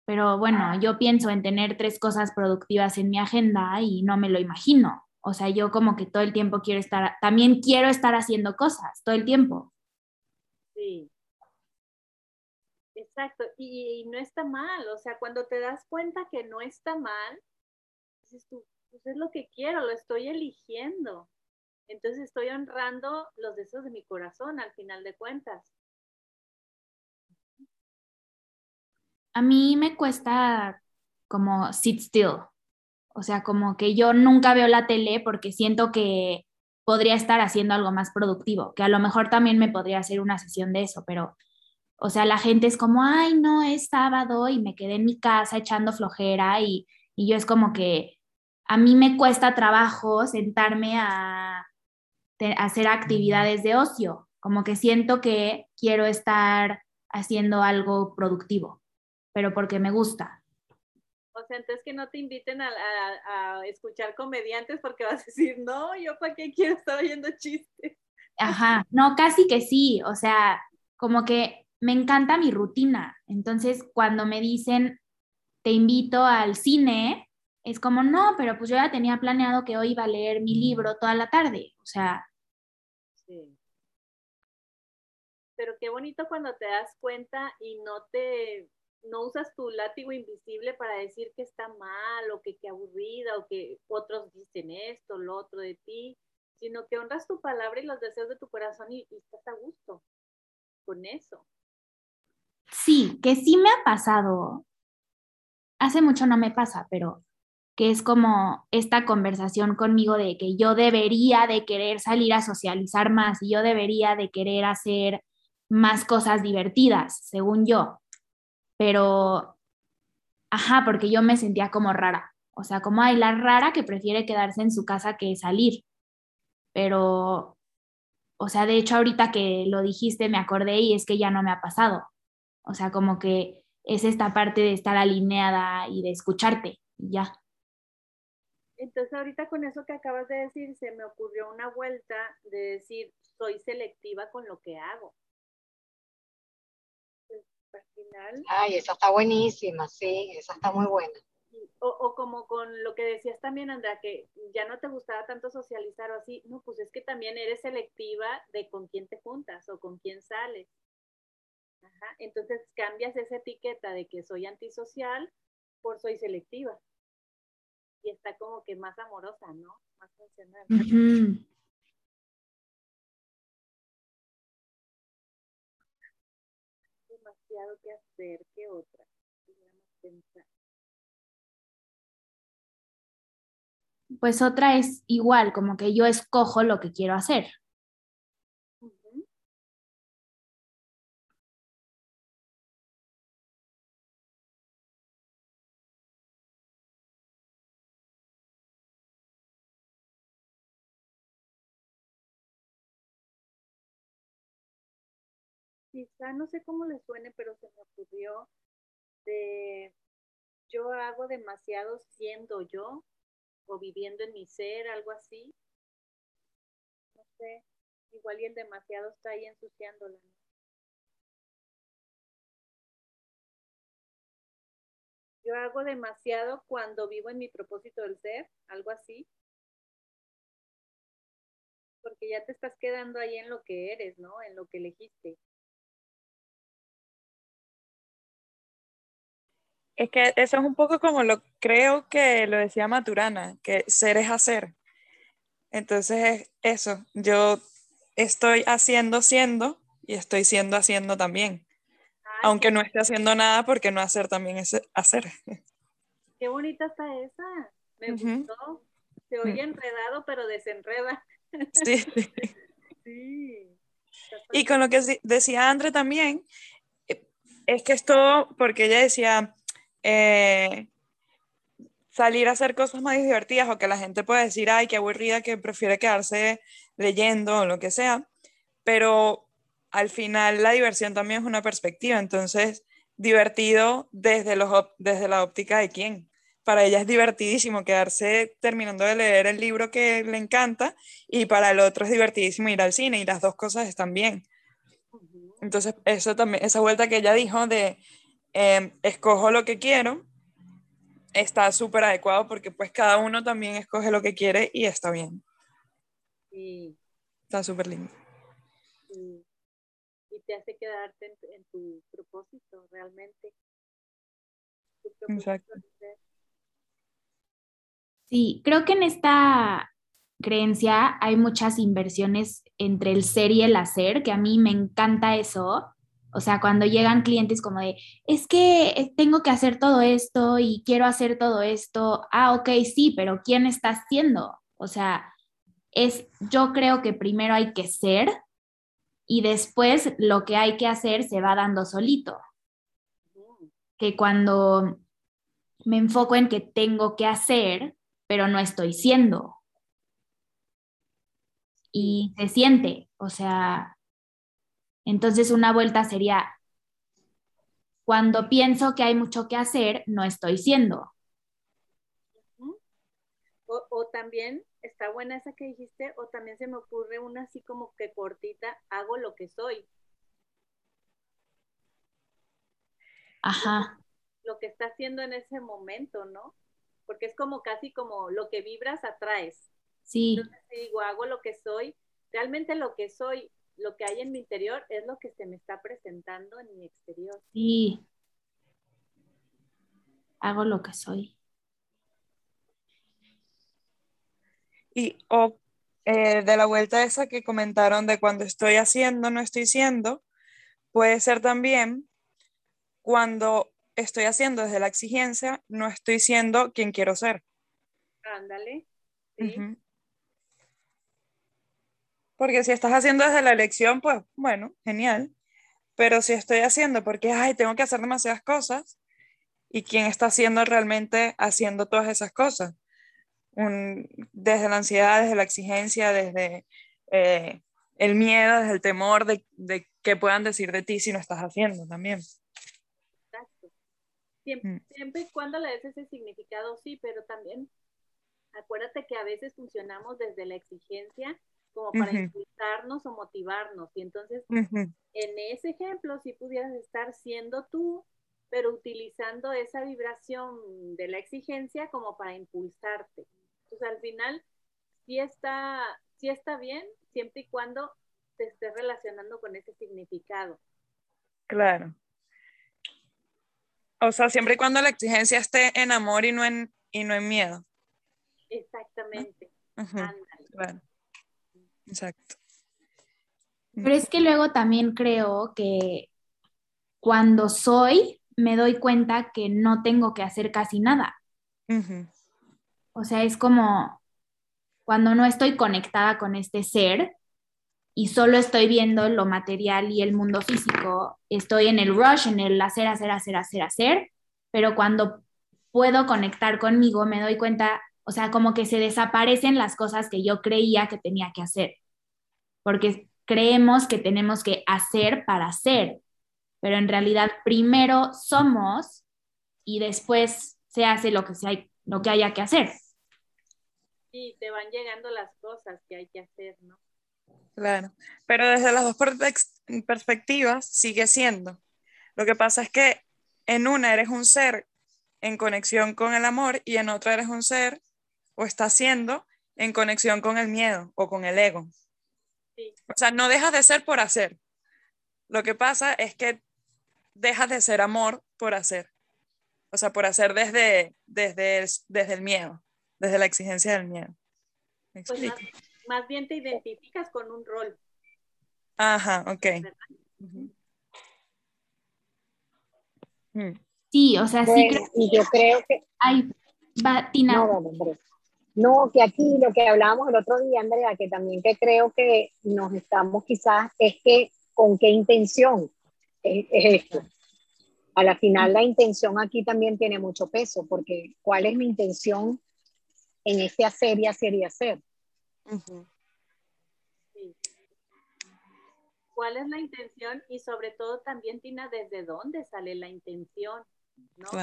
Pero bueno, yo pienso en tener tres cosas productivas en mi agenda y no me lo imagino. O sea, yo como que todo el tiempo quiero estar, también quiero estar haciendo cosas, todo el tiempo. Sí. Exacto, y, y no está mal, o sea, cuando te das cuenta que no está mal, dices tú, pues es lo que quiero, lo estoy eligiendo. Entonces estoy honrando los deseos de mi corazón al final de cuentas. A mí me cuesta como sit still, o sea, como que yo nunca veo la tele porque siento que podría estar haciendo algo más productivo, que a lo mejor también me podría hacer una sesión de eso, pero, o sea, la gente es como, ay, no, es sábado y me quedé en mi casa echando flojera y, y yo es como que a mí me cuesta trabajo sentarme a, hacer actividades de ocio, como que siento que quiero estar haciendo algo productivo, pero porque me gusta. O sea, entonces que no te inviten a, a, escuchar comediantes porque vas a decir, no, yo para qué quiero estar oyendo chistes. Ajá, no, casi que sí, o sea, como que me encanta mi rutina. Entonces, cuando me dicen, te invito al cine, es como, no, pero pues yo ya tenía planeado que hoy iba a leer mi libro toda la tarde, o sea. Sí. Pero qué bonito cuando te das cuenta y no te, no usas tu látigo invisible para decir que está mal o que qué aburrida o que otros dicen esto, lo otro de ti, sino que honras tu palabra y los deseos de tu corazón y, y estás a gusto con eso. Sí, que sí me ha pasado. Hace mucho no me pasa, pero que es como esta conversación conmigo de que yo debería de querer salir a socializar más y yo debería de querer hacer más cosas divertidas, según yo. Pero, ajá, porque yo me sentía como rara. O sea, como hay la rara que prefiere quedarse en su casa que salir. Pero, o sea, de hecho ahorita que lo dijiste me acordé y es que ya no me ha pasado. O sea, como que es esta parte de estar alineada y de escucharte y ya. Entonces ahorita con eso que acabas de decir, se me ocurrió una vuelta de decir, soy selectiva con lo que hago. Al final... Ay, esa está buenísima, sí, esa está muy buena. O, o, como con lo que decías también, Andrea, que ya no te gustaba tanto socializar o así, no, pues es que también eres selectiva de con quién te juntas o con quién sales. Ajá. Entonces cambias esa etiqueta de que soy antisocial por soy selectiva y está como que más amorosa, ¿no? Más funcional. Demasiado que hacer que otra. Pues otra es igual, como que yo escojo lo que quiero hacer. quizá no sé cómo le suene, pero se me ocurrió de yo hago demasiado siendo yo o viviendo en mi ser, algo así. No sé, igual y el demasiado está ahí ensuciándola. Yo hago demasiado cuando vivo en mi propósito del ser, algo así. Porque ya te estás quedando ahí en lo que eres, ¿no? En lo que elegiste. Es que eso es un poco como lo creo que lo decía Maturana, que ser es hacer. Entonces es eso, yo estoy haciendo siendo y estoy siendo haciendo también. Aunque no esté haciendo nada porque no hacer también es hacer. Qué bonita está esa. Me gustó. Se oye enredado, pero desenreda. Sí. sí. Y con lo que decía Andre también, eh, es que esto, porque ella decía, eh, salir a hacer cosas más divertidas o que la gente puede decir, ay, qué aburrida, que prefiere quedarse leyendo o lo que sea, pero al final la diversión también es una perspectiva, entonces divertido desde, los, desde la óptica de quién. Para ella es divertidísimo quedarse terminando de leer el libro que le encanta y para el otro es divertidísimo ir al cine y las dos cosas están bien. Entonces, eso también, esa vuelta que ella dijo de Em, escojo lo que quiero, está súper adecuado porque pues cada uno también escoge lo que quiere y está bien. Sí. Está súper lindo. Y te hace quedarte en, tu propósito realmente. Exacto. Sí, creo que en esta creencia hay muchas inversiones entre el ser y el hacer, que a mí me encanta eso, o sea, cuando llegan clientes como de, es que eh, tengo que hacer todo esto y quiero hacer todo esto. Ah, ok, sí, pero ¿quién está haciendo? O sea, es, yo creo que primero hay que ser y después lo que hay que hacer se va dando solito. Que cuando me enfoco en que tengo que hacer, pero no estoy siendo. Y se siente, o sea, entonces una vuelta sería, cuando pienso que hay mucho que hacer, no estoy siendo. O, también, está buena esa que dijiste, o también se me ocurre una así como que cortita, hago lo que soy. Ajá. Lo que está haciendo en ese momento, ¿no? Porque es como casi como lo que vibras atraes. Sí. Entonces, digo, hago lo que soy, realmente lo que soy lo que hay en mi interior es lo que se me está presentando en mi exterior. Sí. Hago lo que soy. Y o eh, de la vuelta esa que comentaron de cuando estoy haciendo, no estoy siendo, puede ser también cuando estoy haciendo desde la exigencia, no estoy siendo quien quiero ser. Ándale. Sí. Porque si estás haciendo desde la elección, pues bueno, genial. Pero si estoy haciendo porque, ay, tengo que hacer demasiadas cosas, ¿y quién está haciendo realmente haciendo todas esas cosas? desde la ansiedad, desde la exigencia, desde eh, el miedo, desde el temor de, de qué puedan decir de ti si no estás haciendo también. Exacto. Siempre, mm. siempre y cuando le des ese significado, sí, pero también acuérdate que a veces funcionamos desde la exigencia como para impulsarnos o motivarnos. Y entonces, en ese ejemplo, si pudieras estar siendo tú, pero utilizando esa vibración de la exigencia como para impulsarte. Entonces, al final, sí está, sí está bien, siempre y cuando te estés relacionando con ese significado. Claro. O sea, siempre y cuando la exigencia esté en amor y no en, y no en miedo. Exactamente. Claro. Exacto. Pero es que luego también creo que cuando soy, me doy cuenta que no tengo que hacer casi nada. O sea, es como cuando no estoy conectada con este ser y solo estoy viendo lo material y el mundo físico, estoy en el rush, en el hacer, hacer, hacer, hacer, hacer, pero cuando puedo conectar conmigo, me doy cuenta, o sea, como que se desaparecen las cosas que yo creía que tenía que hacer porque creemos que tenemos que hacer para ser, pero en realidad primero somos y después se hace lo que, se lo que haya que hacer. Sí, te van llegando las cosas que hay que hacer, ¿no? Claro, pero desde las dos perspectivas sigue siendo. Lo que pasa es que en una eres un ser en conexión con el amor y en otra eres un ser o estás siendo en conexión con el miedo o con el ego. O sea, no dejas de ser por hacer. Lo que pasa es que dejas de ser amor por hacer. O sea, por hacer desde, desde, desde el miedo, desde la exigencia del miedo. Pues más, bien te identificas con un rol. Ajá, ok. Mm. Sí, o sea, sí. Creo yo creo que... Ay, va, Tina. No, no, que aquí lo que hablábamos el otro día, Andrea, que también que creo que nos estamos quizás, es que con qué intención es, esto. A la final la intención aquí también tiene mucho peso, porque ¿cuál es mi intención en este hacer y hacer y hacer? ¿Cuál es la intención? Y sobre todo también, Tina, ¿desde dónde sale la intención?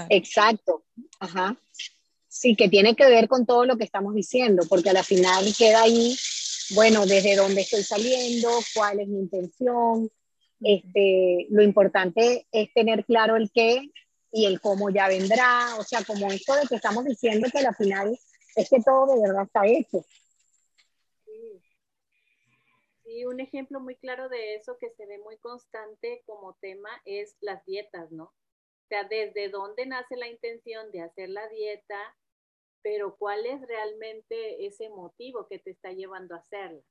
Exacto. Ajá. Sí, que tiene que ver con todo lo que estamos diciendo, porque a la final queda ahí, bueno, desde dónde estoy saliendo, cuál es mi intención. Este, lo importante es tener claro el qué y el cómo ya vendrá, o sea, como esto de que estamos diciendo que a la final es que todo de verdad está hecho. Sí, un ejemplo muy claro de eso que se ve muy constante como tema es las dietas, ¿no? O sea, desde dónde nace la intención de hacer la dieta, pero cuál es realmente ese motivo que te está llevando a hacerla.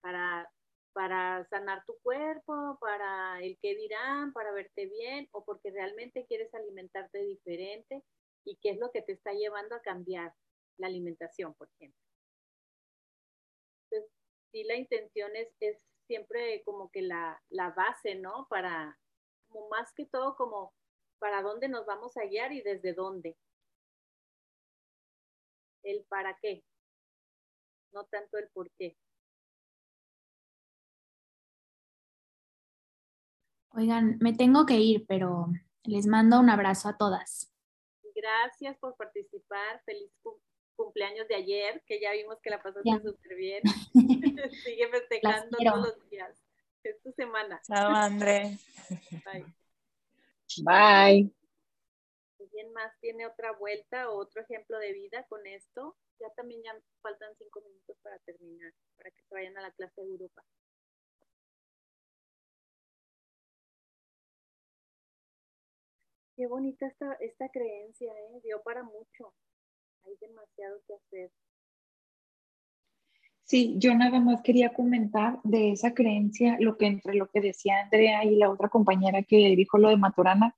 Para, para sanar tu cuerpo, para el qué dirán, para verte bien, o porque realmente quieres alimentarte diferente y qué es lo que te está llevando a cambiar la alimentación, por ejemplo. Entonces, sí, la intención es, es siempre como que la, la base, ¿no? Para, como más que todo, como para dónde nos vamos a guiar y desde dónde. El para qué, no tanto el por qué. Oigan, me tengo que ir, pero les mando un abrazo a todas. Gracias por participar. Feliz cumpleaños de ayer, que ya vimos que la pasaste súper bien. Sigue festejando todos los días. Es tu semana. Chao, André. Bye. Bye. ¿Alguien más tiene otra vuelta o otro ejemplo de vida con esto? Ya también ya faltan cinco minutos para terminar, para que se vayan a la clase de Europa. Qué bonita esta, esta creencia, ¿eh? Dio para mucho. Hay demasiado que hacer. Sí, yo nada más quería comentar de esa creencia, lo que entre lo que decía Andrea y la otra compañera que dijo lo de Maturana,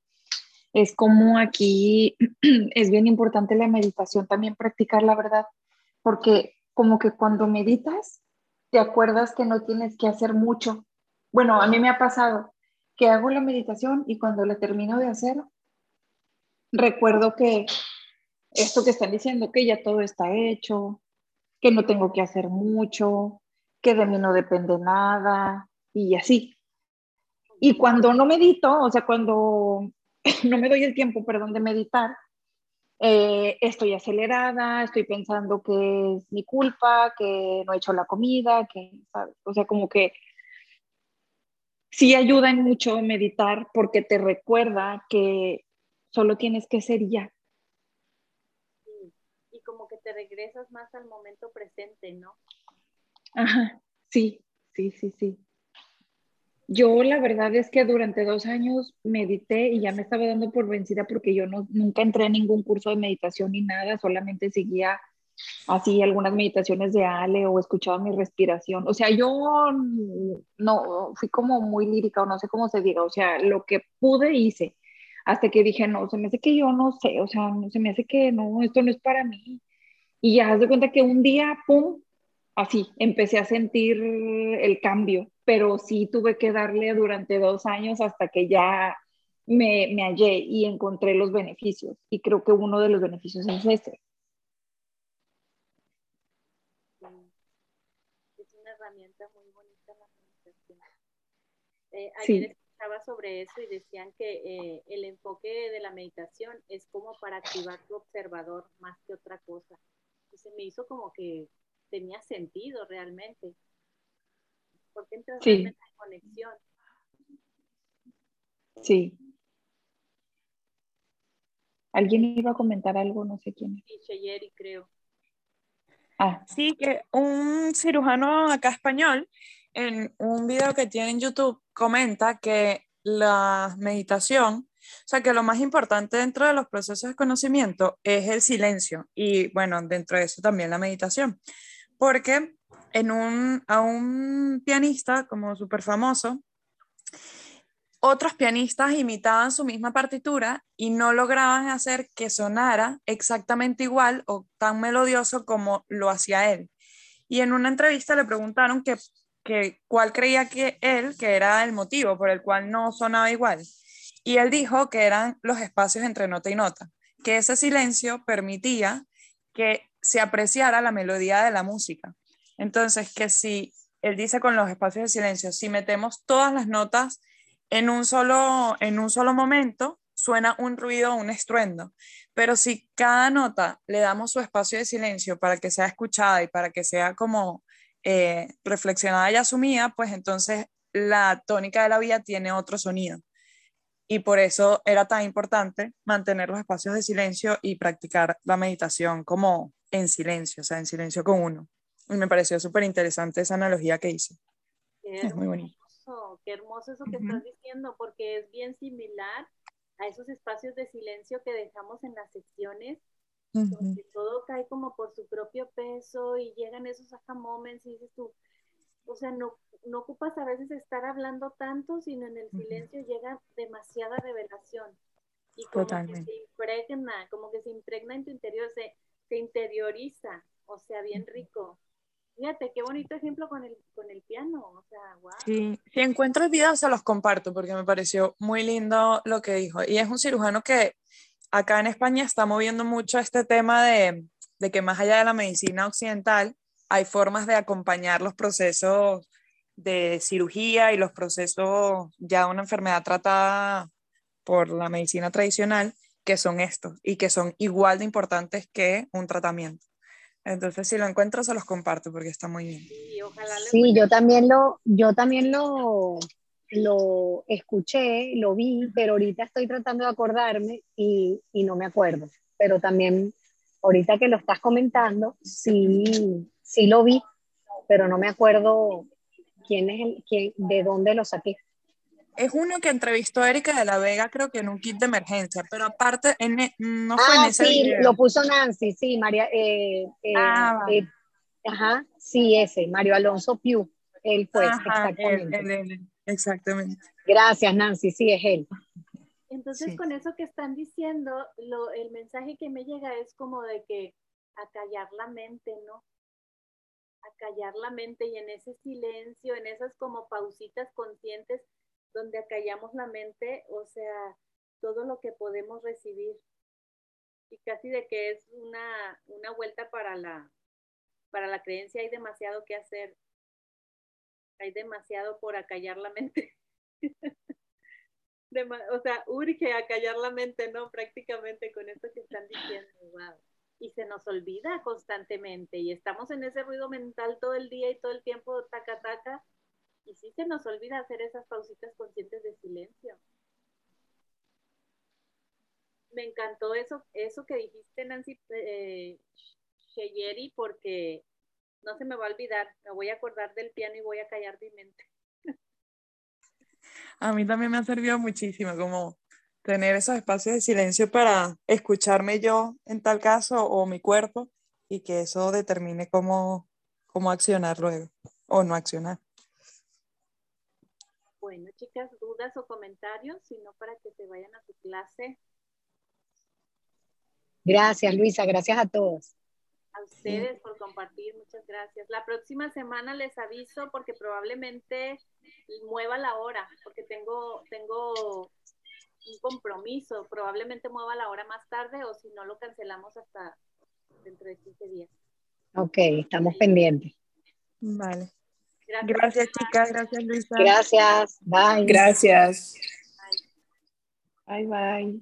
es como aquí es bien importante la meditación, también practicar la verdad, porque como que cuando meditas, te acuerdas que no tienes que hacer mucho. Bueno, a mí me ha pasado que hago la meditación y cuando la termino de hacer, recuerdo que esto que están diciendo, que ya todo está hecho, que no tengo que hacer mucho, que de mí no depende nada y así. Y cuando no medito, o sea, cuando no me doy el tiempo, perdón, de meditar, eh, estoy acelerada, estoy pensando que es mi culpa, que no he hecho la comida, que, O sea, como que sí ayuda en mucho meditar porque te recuerda que solo tienes que ser ya como que te regresas más al momento presente, ¿no? Ajá, sí, sí, sí, sí. Yo la verdad es que durante dos años medité y ya me estaba dando por vencida porque yo no, nunca entré en ningún curso de meditación ni nada, solamente seguía así algunas meditaciones de Ale o escuchaba mi respiración. O sea, yo no fui como muy lírica o no sé cómo se diga, o sea, lo que pude hice hasta que dije, no, se me hace que yo no sé, o sea, se me hace que no, esto no es para mí. Y ya de cuenta que un día, pum, así, empecé a sentir el cambio, pero sí tuve que darle durante dos años hasta que ya me, me hallé y encontré los beneficios. Y creo que uno de los beneficios es ese. Es una herramienta muy bonita la meditación. Eh, sí sobre eso y decían que eh, el enfoque de la meditación es como para activar tu observador más que otra cosa. Y se me hizo como que tenía sentido realmente. Porque entras en conexión. Sí. Alguien iba a comentar algo, no sé quién. Y Cheyeri, creo. Ah. Sí, que un cirujano acá español, en un video que tiene en YouTube, comenta que la meditación, o sea, que lo más importante dentro de los procesos de conocimiento es el silencio y, bueno, dentro de eso también la meditación. Porque a un pianista como súper famoso, otros pianistas imitaban su misma partitura y no lograban hacer que sonara exactamente igual o tan melodioso como lo hacía él. Y en una entrevista le preguntaron que cuál creía que él, que era el motivo por el cual no sonaba igual. Y él dijo que eran los espacios entre nota y nota, que ese silencio permitía que se apreciara la melodía de la música. Entonces, que si él dice con los espacios de silencio, si metemos todas las notas en un solo, en un solo momento, suena un ruido un estruendo. Pero si cada nota le damos su espacio de silencio para que sea escuchada y para que sea como eh, reflexionada y asumida, pues entonces la tónica de la vida tiene otro sonido. Y por eso era tan importante mantener los espacios de silencio y practicar la meditación como en silencio, o sea, en silencio con uno. Y me pareció súper interesante esa analogía que hice. es muy bonito. Qué hermoso eso que estás diciendo, porque es bien similar a esos espacios de silencio que dejamos en las secciones, donde todo cae como por su propio peso y llegan esos aha moments y dices tú, o sea, no, no ocupas a veces estar hablando tanto, sino en el silencio llega demasiada revelación. Y como que se impregna, como que se impregna en tu interior, se, se interioriza, o sea, bien rico. Fíjate, qué bonito ejemplo con el, con el piano. O sea, wow. Sí, si encuentro el video se los comparto porque me pareció muy lindo lo que dijo. Y es un cirujano que acá en España está moviendo mucho este tema de, de que más allá de la medicina occidental, hay formas de acompañar los procesos de cirugía y los procesos ya de una enfermedad tratada por la medicina tradicional, que son estos y que son igual de importantes que un tratamiento. Entonces, si lo encuentro, se los comparto porque está muy bien. Sí, yo también lo, yo también lo, lo escuché, lo vi, pero ahorita estoy tratando de acordarme y, y, no me acuerdo. Pero también, ahorita que lo estás comentando, sí, sí lo vi, pero no me acuerdo quién es el, quién, de dónde lo saqué es uno que entrevistó a Erika de la Vega, creo que en un kit de emergencia, pero aparte, en, e, no fue en ah, ese sí, lo puso Nancy, sí, María. Eh, eh, ah, eh, ajá, sí, ese, Mario Alonso Piu, él fue, exactamente. exactamente. Gracias, Nancy, sí, es él. Entonces, con eso que están diciendo, lo, el mensaje que me llega es como de que acallar la mente, ¿no? Acallar la mente y en ese silencio, en esas como pausitas conscientes, donde acallamos la mente, o sea, todo lo que podemos recibir. Y casi de que es una, una vuelta para la, para la creencia, hay demasiado que hacer. Hay demasiado por acallar la mente. o sea, urge acallar la mente, ¿no? Prácticamente con esto que están diciendo. Wow. Y se nos olvida constantemente y estamos en ese ruido mental todo el día y todo el tiempo, taca, taca, y sí se nos olvida hacer esas pausitas conscientes de silencio. Me encantó eso, eso que dijiste, Nancy eh, porque no se me va a olvidar. Me voy a acordar del piano y voy a callar mi mente. A mí también me ha servido muchísimo, como tener esos espacios de silencio para escucharme yo en tal caso o mi cuerpo y que eso determine cómo, cómo accionar luego o no accionar. Bueno, chicas, dudas o comentarios, sino para que se vayan a su clase. Gracias, Luisa, gracias a todos. A ustedes por compartir, muchas gracias. La próxima semana les aviso porque probablemente mueva la hora, porque tengo, tengo un compromiso, probablemente mueva la hora más tarde o si no lo cancelamos hasta dentro de 15 días. Ok, estamos pendientes. Vale. Gracias, chicas. Gracias, Luisa. Gracias. Bye. Gracias. Bye, bye.